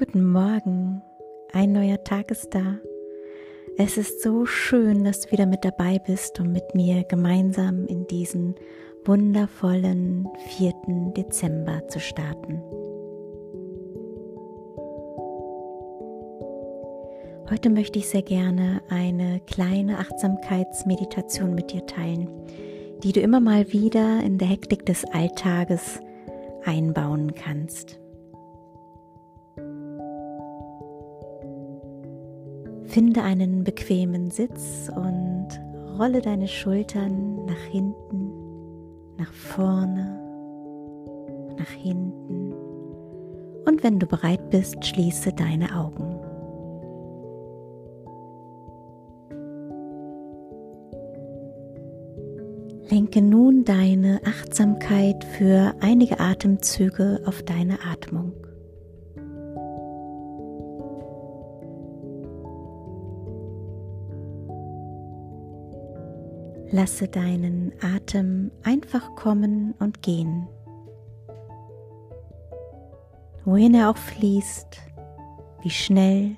Guten Morgen, ein neuer Tag ist da. Es ist so schön, dass du wieder mit dabei bist, um mit mir gemeinsam in diesen wundervollen 4. Dezember zu starten. Heute möchte ich sehr gerne eine kleine Achtsamkeitsmeditation mit dir teilen, die du immer mal wieder in der Hektik des Alltages einbauen kannst. Finde einen bequemen Sitz und rolle deine Schultern nach hinten, nach vorne, nach hinten. Und wenn du bereit bist, schließe deine Augen. Lenke nun deine Achtsamkeit für einige Atemzüge auf deine Atmung. Lasse deinen Atem einfach kommen und gehen. Wohin er auch fließt, wie schnell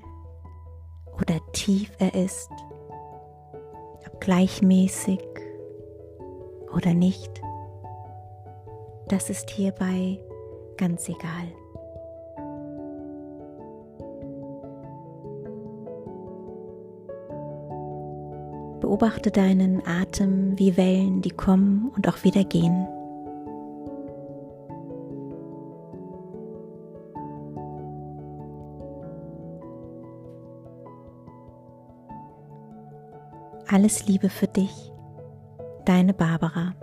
oder tief er ist, ob gleichmäßig oder nicht, das ist hierbei ganz egal. Beobachte deinen Atem wie Wellen, die kommen und auch wieder gehen. Alles Liebe für dich, deine Barbara.